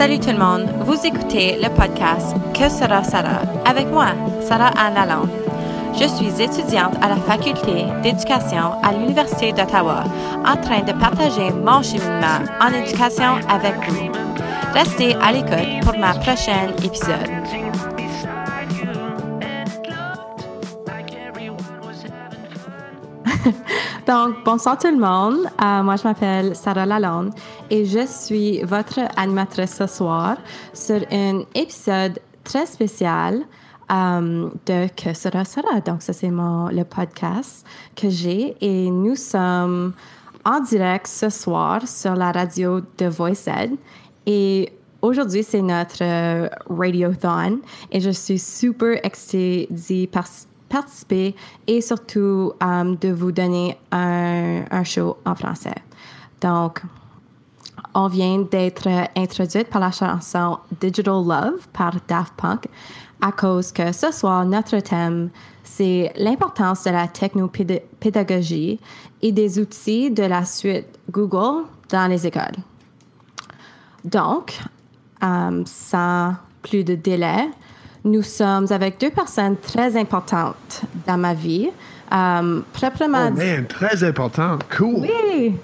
Salut tout le monde, vous écoutez le podcast Que sera Sarah avec moi, Sarah Anne Lalonde. Je suis étudiante à la faculté d'éducation à l'Université d'Ottawa en train de partager mon cheminement en éducation avec vous. Restez à l'écoute pour ma prochaine épisode. Donc, bonsoir tout le monde. Euh, moi, je m'appelle Sarah Lalonde et je suis votre animatrice ce soir sur un épisode très spécial euh, de Que sera sera. Donc, ça, c'est le podcast que j'ai et nous sommes en direct ce soir sur la radio de VoiceEd et Aujourd'hui, c'est notre radiothon et je suis super excitée d'y participer et surtout um, de vous donner un, un, show en français. Donc, on vient d'être introduite par la chanson Digital Love par Daft Punk à cause que ce soir, notre thème, c'est l'importance de la technopédagogie et des outils de la suite Google dans les écoles. Donc, um, sans plus de délai, nous sommes avec deux personnes très importantes dans ma vie. Um, proprement oh man, très important. Cool. Oui.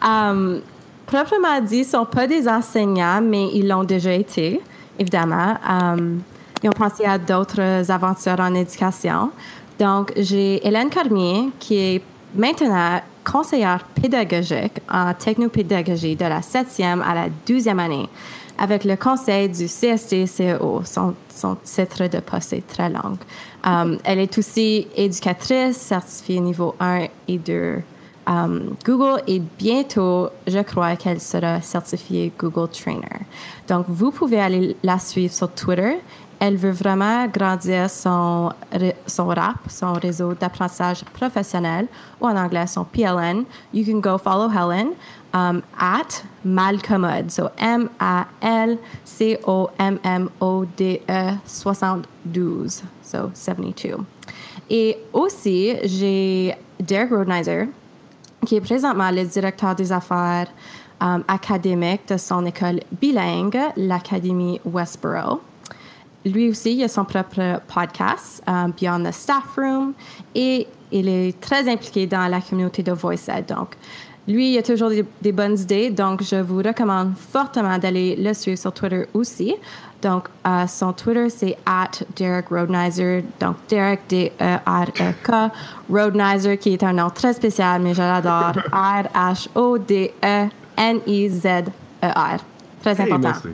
um, proprement dit, ils ne sont pas des enseignants, mais ils l'ont déjà été, évidemment. Um, ils ont pensé à d'autres aventures en éducation. Donc, j'ai Hélène Cormier, qui est maintenant conseillère pédagogique en technopédagogie de la 7e à la 12e année avec le conseil du CST-CEO. Son, son, titre de poste est très long. Um, elle est aussi éducatrice certifiée niveau 1 et 2 um, Google et bientôt, je crois qu'elle sera certifiée Google Trainer. Donc, vous pouvez aller la suivre sur Twitter. Elle veut vraiment grandir son, son RAP, son réseau d'apprentissage professionnel, ou en anglais son PLN. You can go follow Helen um, Malcommode. So M-A-L-C-O-M-M-O-D-E 72. So 72. Et aussi, j'ai Derek Rodenizer, qui est présentement le directeur des affaires um, académiques de son école bilingue, l'Académie Westboro. Lui aussi, il a son propre podcast, um, Beyond the Staff Room, et il est très impliqué dans la communauté de VoiceEd. Donc, lui, il a toujours des, bonnes idées, donc je vous recommande fortement d'aller le suivre sur Twitter aussi. Donc, euh, son Twitter, c'est at Derek Roadnizer. Donc, Derek, D-E-R-E-K. Roadnizer, qui est un nom très spécial, mais je l'adore. R-H-O-D-E-N-I-Z-E-R. Très important. merci.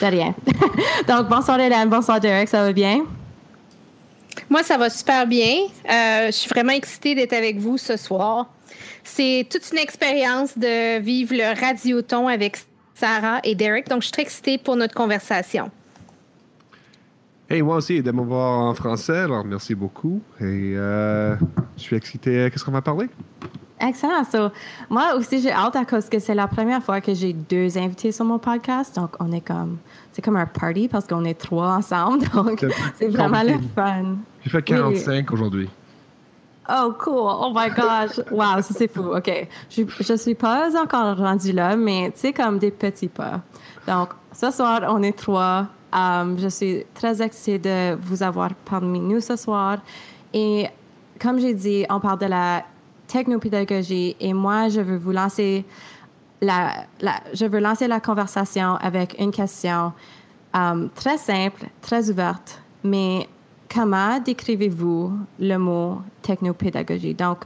De rien. Donc, bonsoir Hélène, bonsoir Derek, ça va bien? Moi, ça va super bien. Euh, je suis vraiment excitée d'être avec vous ce soir. C'est toute une expérience de vivre le radioton avec Sarah et Derek. Donc, je suis très excitée pour notre conversation. Hey, moi aussi, de me voir en français, alors merci beaucoup. Et euh, je suis excité. Qu'est-ce qu'on va parler? Excellent. moi aussi, j'ai hâte à cause que c'est la première fois que j'ai deux invités sur mon podcast. Donc, on est comme, c'est comme un party parce qu'on est trois ensemble. Donc, c'est vraiment le fun. J'ai fait 45 aujourd'hui. Oh, cool. Oh my gosh. Wow, ça c'est fou. OK. Je ne suis pas encore rendue là, mais sais, comme des petits pas. Donc, ce soir, on est trois. Um, je suis très excitée de vous avoir parmi nous ce soir. Et comme j'ai dit, on parle de la technopédagogie et moi, je veux vous lancer la, la je veux lancer la conversation avec une question um, très simple, très ouverte, mais comment décrivez-vous le mot technopédagogie? Donc,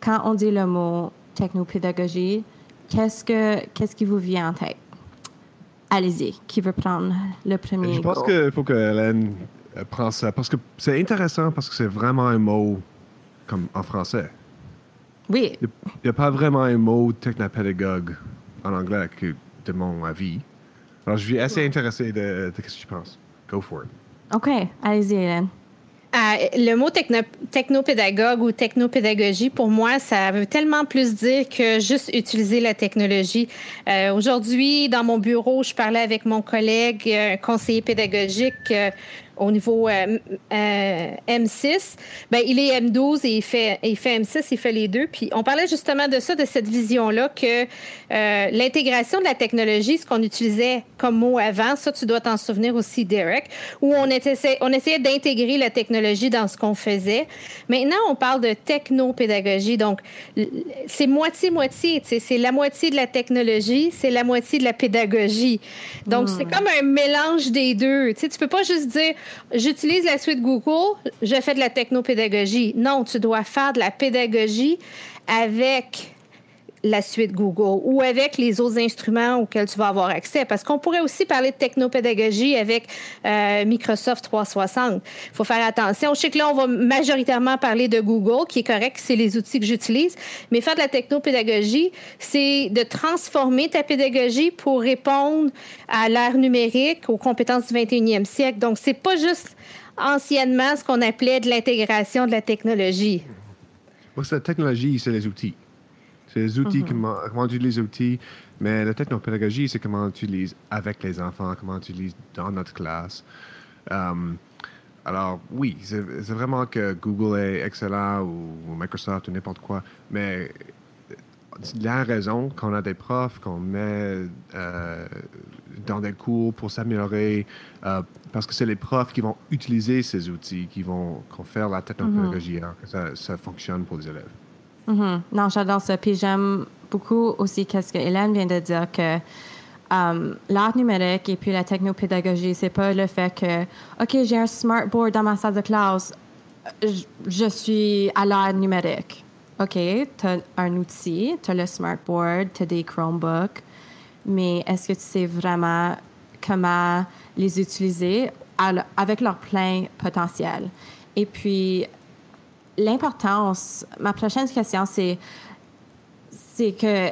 quand on dit le mot technopédagogie, qu'est-ce, que, qu'est-ce qui vous vient en tête? Allez-y, qui veut prendre le premier? Je pense qu'il faut que Hélène prenne ça, parce que c'est intéressant, parce que c'est vraiment un mot comme en français. Oui. Il n'y a, pas vraiment un mot technopédagogue en anglais, que, de mon avis. Alors, je suis assez intéressé de, de ce que tu penses. Go for it. OK, allez-y, Hélène. Euh, le mot technopédagogue ou technopédagogie, pour moi, ça veut tellement plus dire que juste utiliser la technologie. Euh, aujourd'hui, dans mon bureau, je parlais avec mon collègue, un conseiller pédagogique. Au niveau euh, euh, M6, ben, il est M12 et il fait, il fait M6, il fait les deux. Puis on parlait justement de ça, de cette vision-là, que l'intégration de la technologie, ce qu'on utilisait comme mot avant, ça, tu dois t'en souvenir aussi, Derek, où on, essayait d'intégrer la technologie dans ce qu'on faisait. Maintenant, on parle de technopédagogie. Donc, c'est moitié-moitié. C'est la moitié de la technologie, c'est la moitié de la pédagogie. Donc, c'est hmm. comme un mélange des deux. Tu sais, tu peux pas juste dire j'utilise la suite Google, je fais de la technopédagogie. Non, tu dois faire de la pédagogie avec la suite Google ou avec les autres instruments auxquels tu vas avoir accès. Parce qu'on pourrait aussi parler de technopédagogie avec euh, Microsoft 360. Il faut faire attention. Je sais que là, on va majoritairement parler de Google, qui est correct, c'est les outils que j'utilise. Mais faire de la technopédagogie, c'est de transformer ta pédagogie pour répondre à l'ère numérique, aux compétences du 21e siècle. Donc, c'est pas juste anciennement ce qu'on appelait de l'intégration de la technologie. la technologie, c'est les outils. C'est les outils, mm-hmm. comment, comment, tu utilises les outils. Mais la technopédagogie, c'est comment tu utilises avec les enfants, comment tu utilises dans notre classe. Um, alors, oui, c'est vraiment que Google est excellent ou, Microsoft ou n'importe quoi, mais la raison qu'on a des profs qu'on met euh, dans des cours pour s'améliorer, euh, parce que c'est les profs qui vont utiliser ces outils, qui vont, faire la technopédagogie, mm-hmm. alors que ça, ça fonctionne pour les élèves. Mm-hmm. Non, j'adore ça. Puis j'aime beaucoup aussi ce que Hélène vient de dire que um, l'art numérique et puis la technopédagogie, c'est pas le fait que, OK, j'ai un smartboard dans ma salle de classe, je, suis à l'art numérique. OK, tu as un outil, tu as le smartboard, tu as des Chromebooks, mais est-ce que tu sais vraiment comment les utiliser avec leur plein potentiel? Et puis, l'importance, ma prochaine question, c'est, c'est que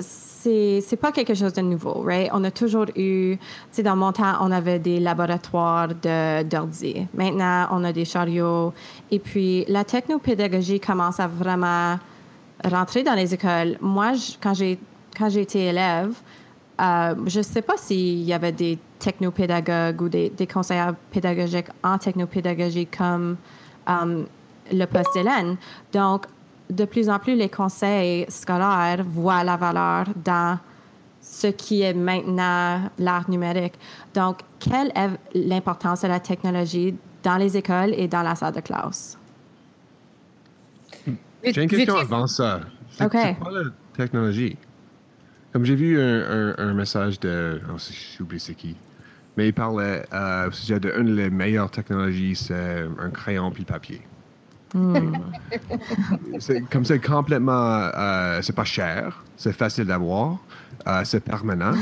c'est, pas quelque chose de nouveau, right? On a toujours eu, tu sais, dans mon temps, on avait des laboratoires d'ordi. Maintenant, on a des chariots. Et puis, la technopédagogie commence à vraiment rentrer dans les écoles. Moi, quand j'ai, quand été élève, euh, je ne sais pas s'il y avait des technopédagogues ou des, des conseillers pédagogiques en technopédagogie comme um, le poste Hélène. Donc, de plus en plus, les conseils scolaires voient la valeur dans ce qui est maintenant l'art numérique. Donc, quelle est l'importance de la technologie dans les écoles et dans la salle de classe? J'ai une question avant ça. C'est quoi la technologie? Comme j'ai vu un, message de. Oh, j'ai oublié c'est qui. Mais il parlait euh, au sujet d'une des meilleures technologies, c'est un crayon puis le papier. Hmm. comme c'est complètement, euh, c'est pas cher, c'est facile d'avoir, euh, c'est permanent,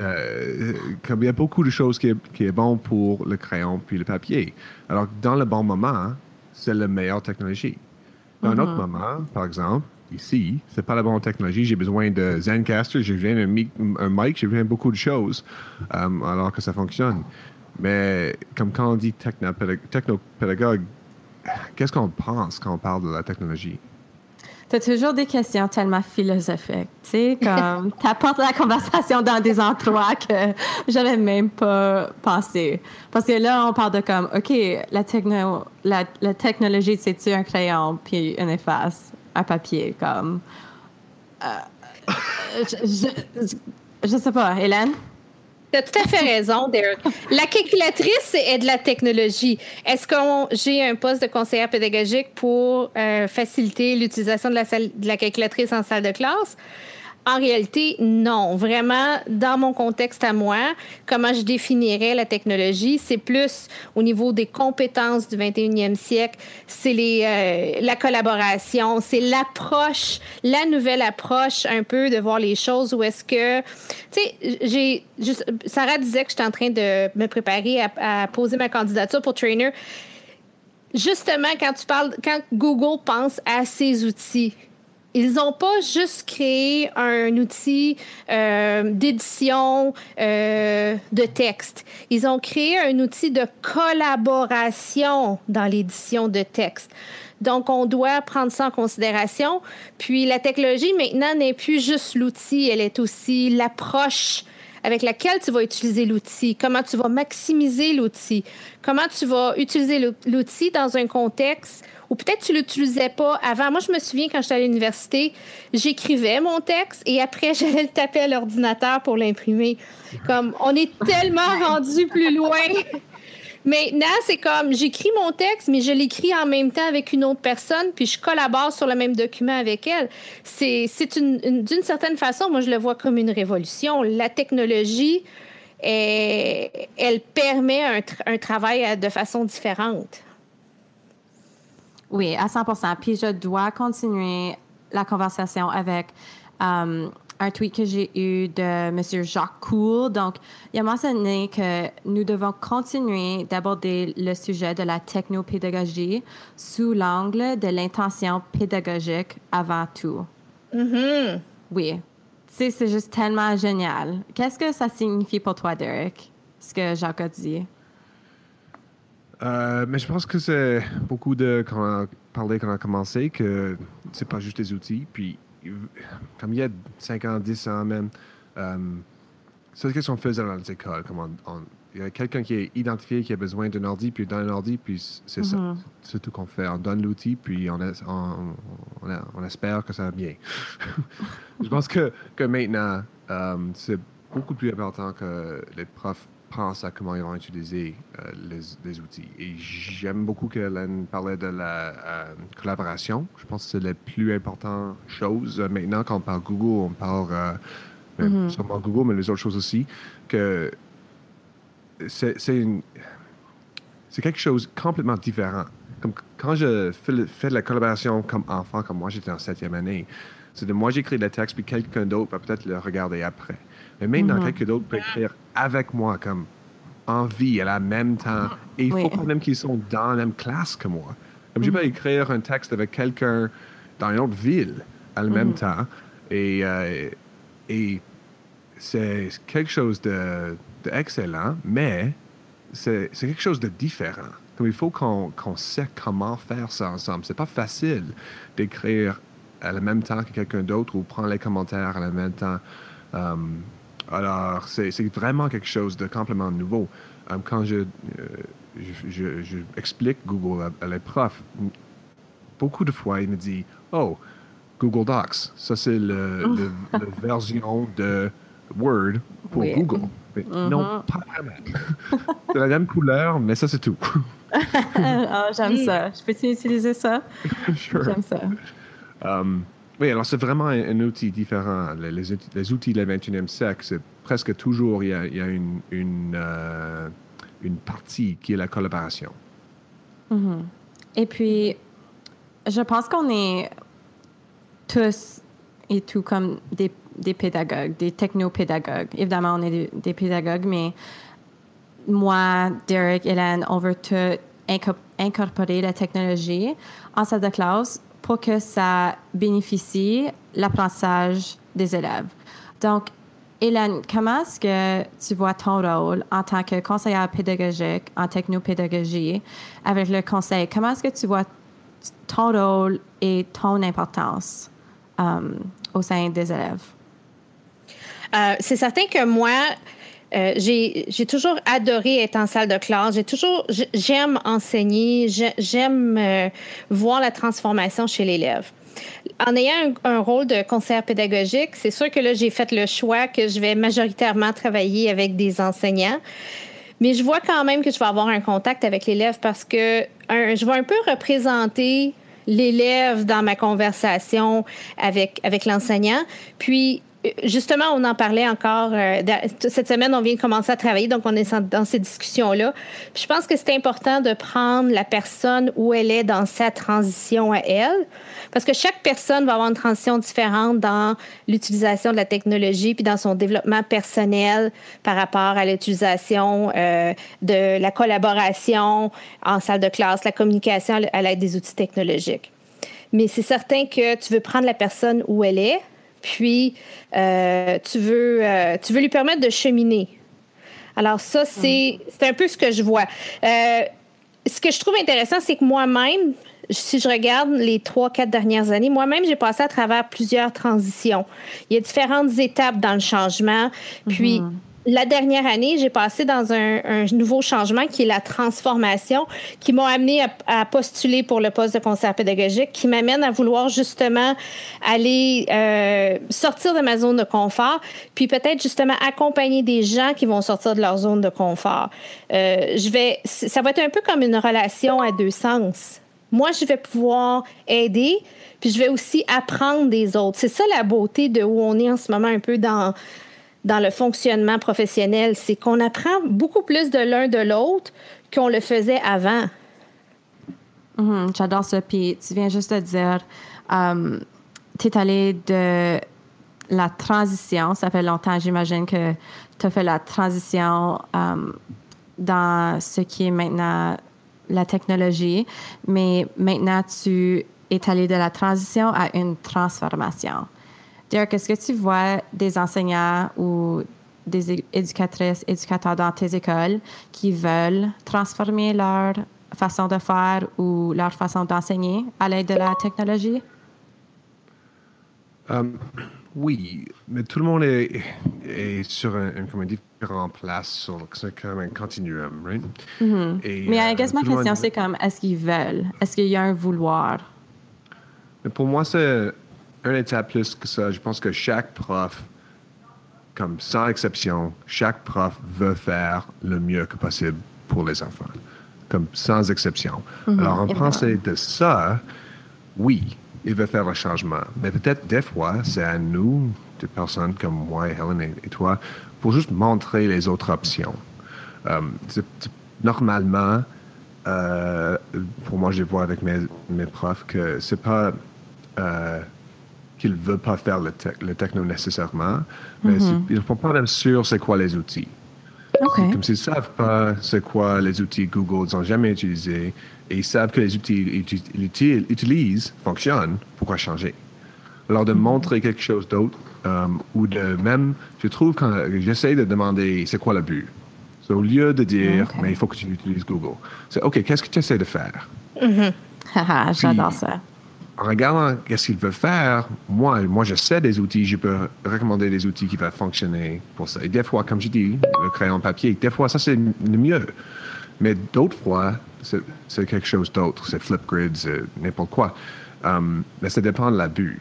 euh, comme il y a beaucoup de choses qui est, qui est, bon pour le crayon puis le papier. Alors dans le bon moment, c'est la meilleure technologie. Dans un autre mm-hmm. moment, par exemple, ici, c'est pas la bonne technologie. J'ai besoin de Zencaster, j'ai besoin d'un mic, j'ai besoin de beaucoup de choses, alors que ça fonctionne. Mais comme quand on dit technopédagogue, qu'est-ce qu'on pense quand on parle de la technologie? Tu as toujours des questions tellement philosophiques, tu sais, comme tu apportes la conversation dans des endroits que j'avais même pas pensé. Parce que là, on parle de comme, OK, la, techno, la, technologie, c'est-tu un crayon puis une efface, un papier, comme... Euh, je, je, je sais pas, Hélène? Tu as tout à fait raison, Derek. La calculatrice est de la technologie. Est-ce que j'ai un poste de conseillère pédagogique pour euh, faciliter l'utilisation de la, de la calculatrice en salle de classe? En réalité, non. Vraiment, dans mon contexte à moi, comment je définirais la technologie, c'est plus au niveau des compétences du 21e siècle, c'est les, euh, la collaboration, c'est l'approche, la nouvelle approche un peu de voir les choses où est-ce que, tu sais, Sarah disait que j'étais en train de me préparer à, à poser ma candidature pour trainer. Justement, quand tu parles, quand Google pense à ses outils, ils n'ont pas juste créé un outil euh, d'édition euh, de texte. Ils ont créé un outil de collaboration dans l'édition de texte. Donc, on doit prendre ça en considération. Puis, la technologie, maintenant, n'est plus juste l'outil, elle est aussi l'approche avec laquelle tu vas utiliser l'outil, comment tu vas maximiser l'outil, comment tu vas utiliser l'outil dans un contexte où peut-être tu ne l'utilisais pas avant. Moi, je me souviens quand j'étais à l'université, j'écrivais mon texte et après, j'allais le taper à l'ordinateur pour l'imprimer. Comme, on est tellement rendu plus loin. Maintenant, c'est comme j'écris mon texte, mais je l'écris en même temps avec une autre personne, puis je collabore sur le même document avec elle. C'est une, d'une certaine façon, moi, je le vois comme une révolution. La technologie, elle permet un, travail de façon différente. Oui, à 100 Puis je dois continuer la conversation avec euh, un tweet que j'ai eu de M. Jacques Cool. Donc, il a mentionné que nous devons continuer d'aborder le sujet de la technopédagogie sous l'angle de l'intention pédagogique avant tout. Mm-hmm. Oui. Tu c'est juste tellement génial. Qu'est-ce que ça signifie pour toi, Derek, ce que Jacques a dit? Euh, mais je pense que c'est beaucoup de quand on a parlé quand on a commencé que c'est pas juste des outils. Puis comme il y a 5 ans, 10 ans même, euh, c'est ce qu'on faisait dans les écoles. Comme il y a quelqu'un qui est identifié, qui a besoin d'un ordi, puis dans un ordi, puis c'est ça. Mm-hmm. C'est tout qu'on fait. On donne l'outil, puis on, on, espère que ça va bien. Je pense que, que maintenant, euh, c'est beaucoup plus important que les profs pensent à comment ils vont utiliser euh, les, outils. Et j'aime beaucoup que Hélène parlait de la euh, collaboration. Je pense que c'est la plus importante chose. Euh, maintenant, quand on parle Google, on parle mm sûrement Google, mais les autres choses aussi, que c'est c'est quelque chose complètement différent. Comme quand je fais, de la collaboration comme enfant, comme moi, j'étais en septième année, c'est de moi j'écris le texte, puis quelqu'un d'autre va peut-être le regarder après. Mais maintenant, mm-hmm. quelqu'un d'autre peut écrire avec moi, comme en vie, à la même temps. Et il faut quand même qu'ils sont dans la même classe que moi. Comme je peux mm-hmm. écrire un texte avec quelqu'un dans une autre ville à la même mm-hmm. temps. Et, euh, et c'est quelque chose d'excellent, de, mais c'est quelque chose de différent. Comme il faut qu'on sait comment faire ça ensemble. C'est pas facile d'écrire à la même temps que quelqu'un d'autre ou prendre les commentaires à la même temps. Um, alors, c'est vraiment quelque chose de complètement nouveau. Um, quand je, euh, je, explique Google à, les profs, beaucoup de fois, ils me disent Oh, Google Docs, ça c'est la version de Word pour Google. Non, mm-hmm. pas vraiment. c'est la même couleur, mais ça c'est tout. oh, j'aime ça. Je peux utiliser ça? J'aime ça. Um, oui, alors c'est vraiment un, outil différent. Les, outils du 21e siècle, c'est presque toujours, il y a, euh, une, partie qui est la collaboration. Mm-hmm. Et puis, je pense qu'on est tous et tout comme des, des pédagogues, des technopédagogues. Évidemment, on est des, pédagogues, mais moi, Derek, Hélène, on veut tout incorporer la technologie en salle de classe pour que ça bénéficie l'apprentissage des élèves. Donc, Hélène, comment est-ce que tu vois ton rôle en tant que conseillère pédagogique en technopédagogie avec le conseil? Comment est-ce que tu vois ton rôle et ton importance um, au sein des élèves? Euh, c'est certain que moi, euh, j'ai toujours adoré être en salle de classe. J'ai toujours, j'aime enseigner, j'aime euh, voir la transformation chez l'élève. En ayant un, rôle de conseillère pédagogique, c'est sûr que là, j'ai fait le choix que je vais majoritairement travailler avec des enseignants. Mais je vois quand même que je vais avoir un contact avec l'élève parce que je vais un peu représenter l'élève dans ma conversation avec, avec l'enseignant. Puis, justement, on en parlait encore. Euh, cette semaine, on vient de commencer à travailler, donc on est dans ces discussions-là. Je pense que c'est important de prendre la personne où elle est dans sa transition à elle, parce que chaque personne va avoir une transition différente dans l'utilisation de la technologie, puis dans son développement personnel par rapport à l'utilisation euh, de la collaboration en salle de classe, la communication à l'aide des outils technologiques. Mais c'est certain que tu veux prendre la personne où elle est, puis euh, tu, veux, euh, tu veux lui permettre de cheminer. Alors ça, c'est un peu ce que je vois. Euh, ce que je trouve intéressant, c'est que moi-même, si je regarde les trois, quatre dernières années, moi-même, j'ai passé à travers plusieurs transitions. Il y a différentes étapes dans le changement. Puis, mm-hmm. La dernière année, j'ai passé dans un, nouveau changement qui est la transformation, qui m'a amené à, postuler pour le poste de conseiller pédagogique, qui m'amène à vouloir justement aller euh, sortir de ma zone de confort, puis peut-être justement accompagner des gens qui vont sortir de leur zone de confort. Euh, je vais, ça va être un peu comme une relation à deux sens. Moi, je vais pouvoir aider, puis je vais aussi apprendre des autres. C'est ça la beauté de où on est en ce moment un peu dans dans le fonctionnement professionnel, c'est qu'on apprend beaucoup plus de l'un de l'autre qu'on le faisait avant. Mm-hmm, j'adore ça. Puis tu viens juste de dire, um, tu es allé de la transition, ça fait longtemps, j'imagine que tu as fait la transition um, dans ce qui est maintenant la technologie, mais maintenant tu es allé de la transition à une transformation. Derek, est-ce que tu vois des enseignants ou des éducatrices, éducateurs dans tes écoles qui veulent transformer leur façon de faire ou leur façon d'enseigner à l'aide de la technologie? Um, oui, mais tout le monde est, sur un, un différent place, c'est comme un continuum, right? Mm-hmm. mais I guess ma question, c'est comme, est-ce qu'ils veulent? Est-ce qu'il y a un vouloir? Mais pour moi, c'est un étape plus que ça. Je pense que chaque prof, comme sans exception, chaque prof veut faire le mieux que possible pour les enfants, comme sans exception. Mhm, Alors, en pensée de ça, oui, il veut faire le changement. Mais peut-être des fois, c'est à nous, des personnes comme moi, Helen et, toi, pour juste montrer les autres options. Euh, normalement, euh, pour moi, je vois avec mes, mes profs que c'est pas euh, qu'ils ne veulent pas faire le, le techno nécessairement, mais mm-hmm. ils ne sont pas même sûrs c'est quoi les outils. Comme s'ils ne savent pas c'est quoi les outils Google, ils n'ont jamais utilisé, et ils savent que les outils qu'ils utilisent fonctionnent, pourquoi changer? Alors de mm-hmm. montrer quelque chose d'autre, euh, ou de même, je trouve quand j'essaie de demander c'est quoi le but. au lieu de dire, mais il faut que tu utilises Google, c'est OK, qu'est-ce que tu essaies de faire? Mm-hmm. J'adore ça en regardant qu'est-ce qu'il veut faire, moi, moi, je sais des outils, je peux recommander des outils qui vont fonctionner pour ça. Et des fois, comme je dis, le crayon papier, des fois, ça, c'est le mieux. Mais d'autres fois, c'est quelque chose d'autre. C'est Flipgrid, c'est n'importe quoi. Um, mais ça dépend de l'abus.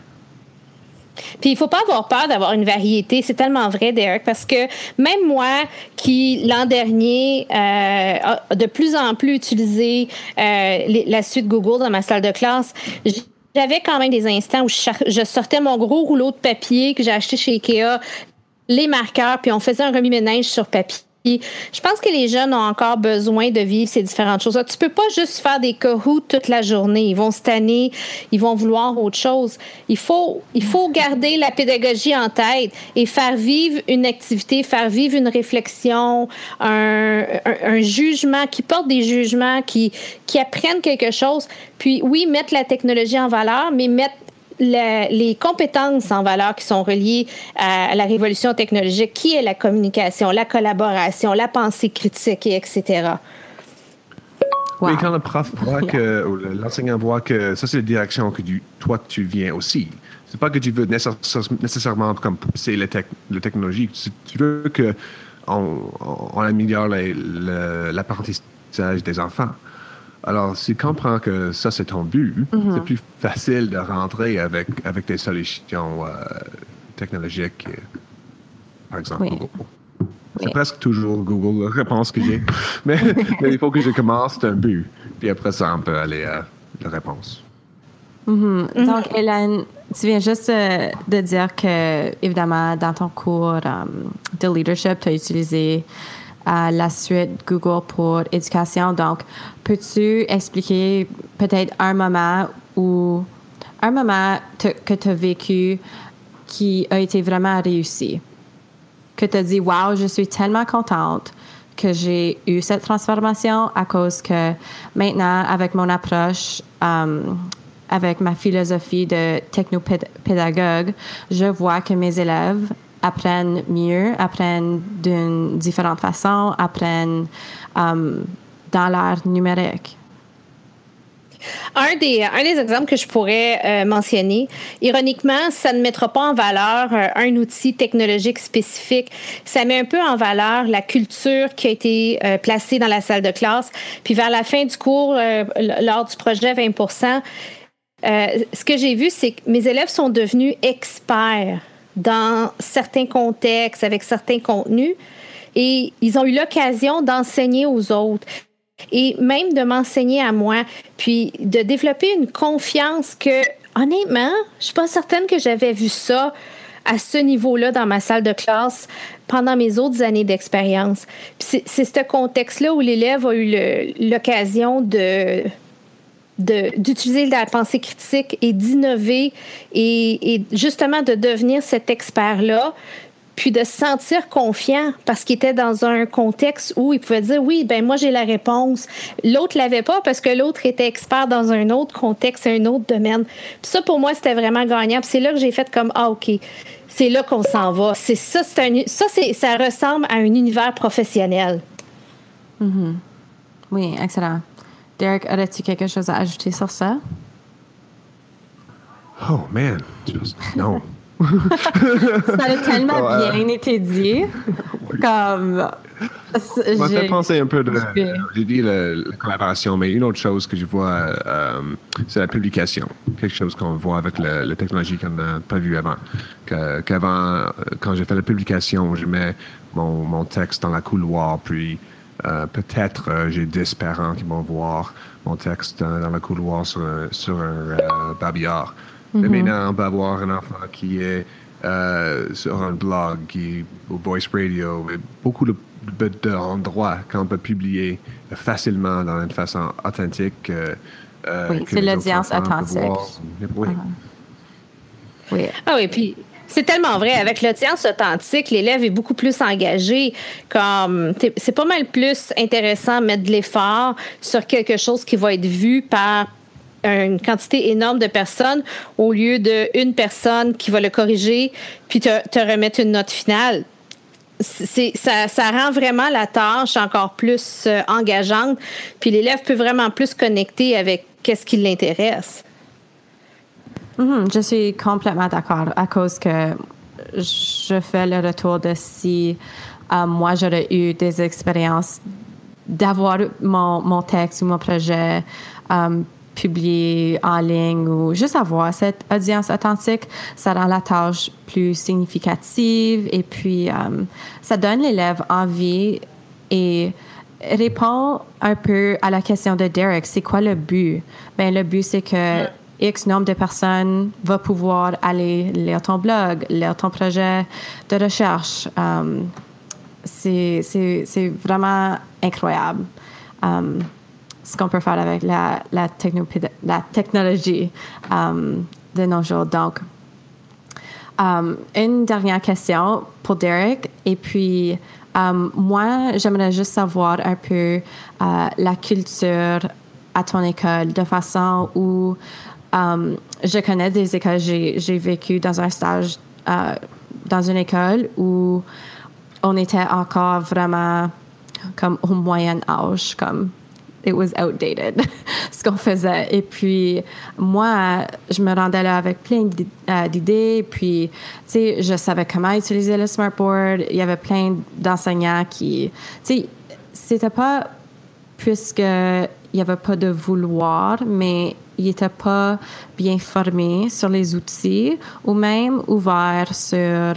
Puis il faut pas avoir peur d'avoir une variété. C'est tellement vrai, Derek, parce que même moi, qui l'an dernier euh, a de plus en plus utilisé euh, la suite Google dans ma salle de classe, j'avais quand même des instants où je sortais mon gros rouleau de papier que j'ai acheté chez Ikea, les marqueurs, puis on faisait un remis-ménage sur papier je pense que les jeunes ont encore besoin de vivre ces différentes choses. Tu peux pas juste faire des cahoots toute la journée. Ils vont se tanner, ils vont vouloir autre chose. Il faut, il faut garder la pédagogie en tête et faire vivre une activité, faire vivre une réflexion, un, un, jugement, qui porte des jugements, qui, qui apprennent quelque chose. Puis oui, mettre la technologie en valeur, mais mettre les compétences en valeur qui sont reliées à, la révolution technologique, qui est la communication, la collaboration, la pensée critique, et etc. Oui, quand le prof voit que, ou l'enseignant voit que ça, c'est la direction que toi, tu viens aussi. C'est pas que tu veux nécessairement comme pousser la, technologie. Tu veux que on, améliore l'apprentissage des enfants. Alors, s'il comprend que ça, c'est ton but, mhm. c'est plus facile de rentrer avec, avec des solutions euh, technologiques, par exemple Google. C'est presque toujours Google, la réponse que j'ai. mais, il faut que je commence, c'est un but. Puis après ça, on peut aller à la réponse. Mhm. Mhm. Donc, Hélène, tu viens juste euh, de dire que, évidemment, dans ton cours euh, de leadership, tu as utilisé la suite Google pour éducation. Donc, peux-tu expliquer peut-être un moment où un moment que tu as vécu qui a été vraiment réussi, que tu as dit Wow, je suis tellement contente que j'ai eu cette transformation à cause que maintenant, avec mon approche, um, avec ma philosophie de technopédagogue, je vois que mes élèves apprennent mieux, apprennent d'une différente façon, apprennent um, dans l'art numérique? Un des, un des exemples que je pourrais euh, mentionner, ironiquement, ça ne mettra pas en valeur euh, un outil technologique spécifique. Ça met un peu en valeur la culture qui a été euh, placée dans la salle de classe. Puis vers la fin du cours, lors du projet 20% ce que j'ai vu, c'est que mes élèves sont devenus experts dans certains contextes, avec certains contenus, et ils ont eu l'occasion d'enseigner aux autres et même de m'enseigner à moi, puis de développer une confiance que, honnêtement, je suis pas certaine que j'avais vu ça à ce niveau-là dans ma salle de classe pendant mes autres années d'expérience. C'est ce contexte-là où l'élève a eu l'occasion de d'utiliser la pensée critique et d'innover et, et, justement de devenir cet expert-là puis de se sentir confiant parce qu'il était dans un contexte où il pouvait dire oui, ben moi j'ai la réponse. L'autre l'avait pas parce que l'autre était expert dans un autre contexte, un autre domaine. Puis ça pour moi c'était vraiment gagnant. Puis c'est là que j'ai fait comme ah ok, c'est là qu'on s'en va. C'est ça, c'est un, ça c'est ça ressemble à un univers professionnel. Mm-hmm. Oui, excellent. Derek, aurais-tu quelque chose à ajouter sur ça? Oh man, non. ça a tellement bien été dit. Comme. Ça fait penser un peu de. J'ai dit la, collaboration, mais une autre chose que je vois, euh, c'est la publication. Quelque chose qu'on voit avec la, technologie qu'on n'a pas vu avant. Qu'avant, euh, quand j'ai fait la publication, je mets mon, mon texte dans la couloir, puis euh, peut-être j'ai 10 parents qui vont voir mon texte dans, la couloir sur sur un babillard. Mais maintenant, on peut avoir un enfant qui est euh, sur un blog, qui au voice radio, beaucoup d'endroits qu'on peut publier facilement dans une façon authentique. Euh, euh, oui, c'est l'audience authentique. Oui. oui. Ah oui, puis c'est tellement vrai. Avec l'audience authentique, l'élève est beaucoup plus engagé. Comme c'est pas mal plus intéressant de mettre de l'effort sur quelque chose qui va être vu par une quantité énorme de personnes au lieu d'une personne qui va le corriger puis te, te remettre une note finale. Ça, ça, rend vraiment la tâche encore plus euh, engageante, puis l'élève peut vraiment plus connecter avec qu'est-ce qui l'intéresse. Mm-hmm. je suis complètement d'accord à cause que je fais le retour de si euh, moi j'aurais eu des expériences d'avoir mon, mon texte ou mon projet um, publier en ligne ou juste avoir cette audience authentique, ça rend la tâche plus significative et puis euh, ça donne l'élève envie et répond un peu à la question de Derek, c'est quoi le but? Ben, le but, c'est que X nombre de personnes va pouvoir aller lire ton blog, lire ton projet de recherche. Um, c'est vraiment incroyable. Um, ce qu'on peut faire avec la, la, technologie um, de nos jours. Donc, um, une dernière question pour Derek. Et puis, um, moi, j'aimerais juste savoir un peu la culture à ton école, de façon où je connais des écoles, j'ai vécu dans un stage dans une école où on était encore vraiment comme au moyen âge, comme it was outdated, ce qu'on faisait. Et puis, moi, je me rendais là avec plein euh, d'idées. Puis, tu sais, je savais comment utiliser le smartboard. Il y avait plein d'enseignants qui, tu sais, c'était pas puisque il n'y avait pas de vouloir, mais il n'était pas bien formé sur les outils ou même ouvert sur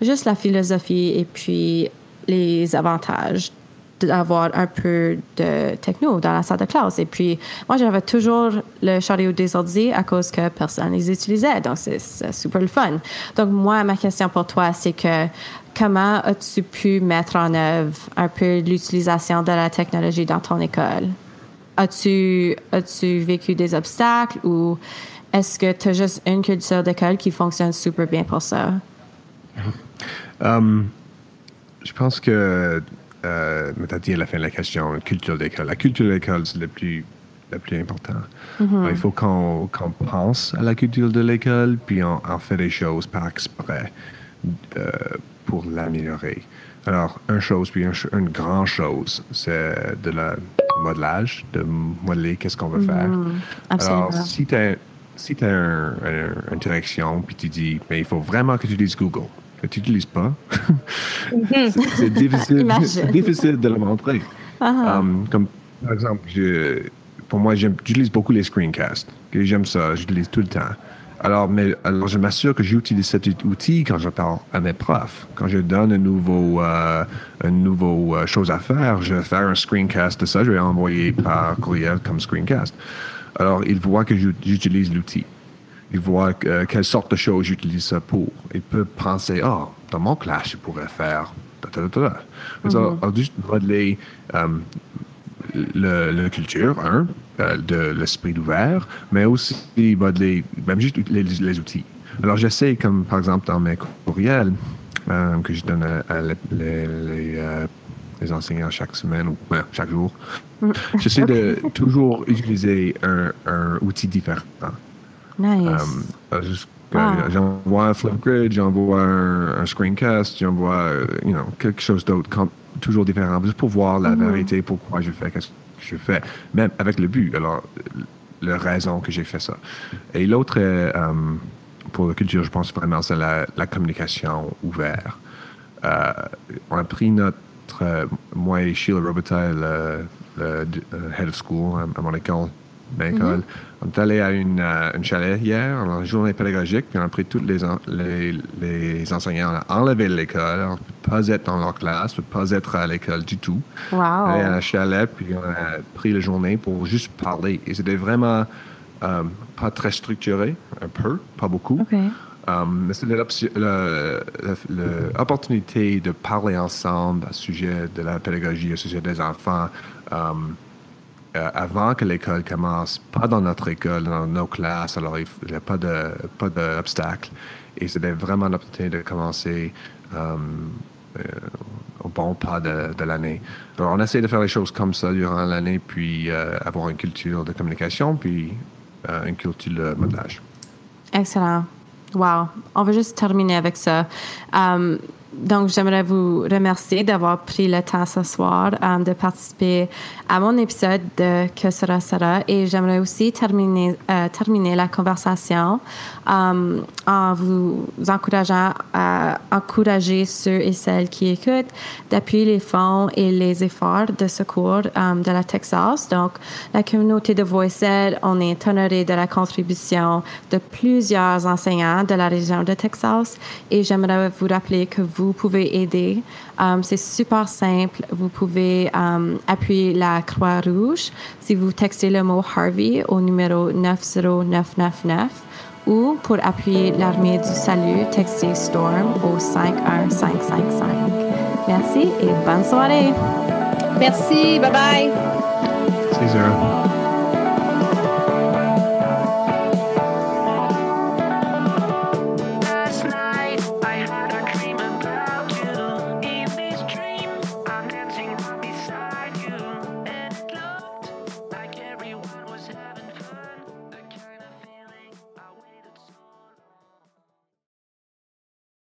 juste la philosophie et puis les avantages d'avoir un peu de techno dans la salle de classe. Et puis, moi, j'avais toujours le chariot des à cause que personne les utilisait. Donc, c'est super le fun. Donc, moi, ma question pour toi, c'est que comment as-tu pu mettre en œuvre un peu l'utilisation de la technologie dans ton école? As-tu as vécu des obstacles ou est-ce que tu as juste une culture d'école qui fonctionne super bien pour ça? Um, je pense que euh, mais tu as dit à la fin de la question, la culture d'école. La culture d'école, c'est le plus, le plus important. Mm-hmm. Il faut qu'on pense à la culture de l'école, puis on, fait des choses par exprès euh, pour l'améliorer. Alors, une chose, puis une, grande chose, c'est de la modelage, de modeler qu'est-ce qu'on veut faire. Mhm. Alors, si tu as, si as une direction, puis tu dis, mais il faut vraiment que tu utilises Google, que tu n'utilises pas, Mhm. c'est difficile, difficile de le montrer. Ah, Um, comme, par exemple, je, pour moi, j'utilise beaucoup les screencasts. J'aime ça, j'utilise tout le temps. Alors, mais, alors je m'assure que j'utilise cet outil quand je parle à mes profs. Quand je donne un nouveau, euh, un nouveau euh, chose à faire, je vais faire un screencast de ça, je vais envoyer par courriel comme screencast. Alors, ils voient que j'u- j'utilise l'outil. Ils voient euh, quelle sorte de choses j'utilise ça pour. Ils peuvent penser, oh, dans mon classe, je pourrais faire. ta, ta, ta, juste modeler euh, le, le culture, un, euh, de l'esprit ouvert, mais aussi modeler, même juste les, les outils. Alors, j'essaie, comme par exemple dans mes courriels euh, que je donne à, à les, les, enseignants chaque semaine ou ouais, chaque jour, j'essaie de toujours utiliser un, un outil différent. Nice. Euh, que Wow. J'envoie un Flipgrid, j'envoie un, un screencast, j'envoie euh, you know, quelque chose d'autre, toujours différent, juste pour voir la vérité, pourquoi je fais ce que je fais, même avec le but, alors, euh, la raison que j'ai fait ça. Et l'autre, est, euh, pour la culture, je pense vraiment, c'est la, la communication ouverte. Euh, on a pris notre, euh, moi et Sheila Robitaille, le, le, euh, head of school à, à mon école, ma école, on est allé à une, euh, une chalet hier, en journée pédagogique, puis on a pris tous les, en- les, les enseignants, on a enlevé l'école, on ne peut pas être dans leur classe, on ne peut pas être à l'école du tout. wow. On est allé à la chalet, puis on a pris la journée pour juste parler. Et c'était vraiment euh, pas très structuré, un peu, pas beaucoup. Um, mais c'était l'opportunité de parler ensemble à sujet de la pédagogie, au sujet des enfants, um, euh, avant que l'école commence, pas dans notre école, dans nos classes, alors il n'y a pas de pas d'obstacle. Et c'était vraiment l'opportunité de commencer um, euh, au bon pas de, l'année. Alors on essaie de faire les choses comme ça durant l'année, puis euh, avoir une culture de communication, puis euh, une culture de modelage. Excellent. Wow. On va juste terminer avec ça. Donc, j'aimerais vous remercier d'avoir pris le temps ce soir um, de participer à mon épisode de Que sera sera et j'aimerais aussi terminer, euh, terminer la conversation um, en vous encourageant à encourager ceux et celles qui écoutent d'appuyer les fonds et les efforts de secours de la Texas. Donc, la communauté de VoiceEd, on est honoré de la contribution de plusieurs enseignants de la région de Texas et j'aimerais vous rappeler que vous pouvez aider. Um, c'est super simple. Vous pouvez um, appuyer la croix rouge si vous textez le mot Harvey au numéro 90999 ou pour appuyer l'armée du salut, textez Storm au 51555. Merci et bonne soirée. Merci. Bye bye. César.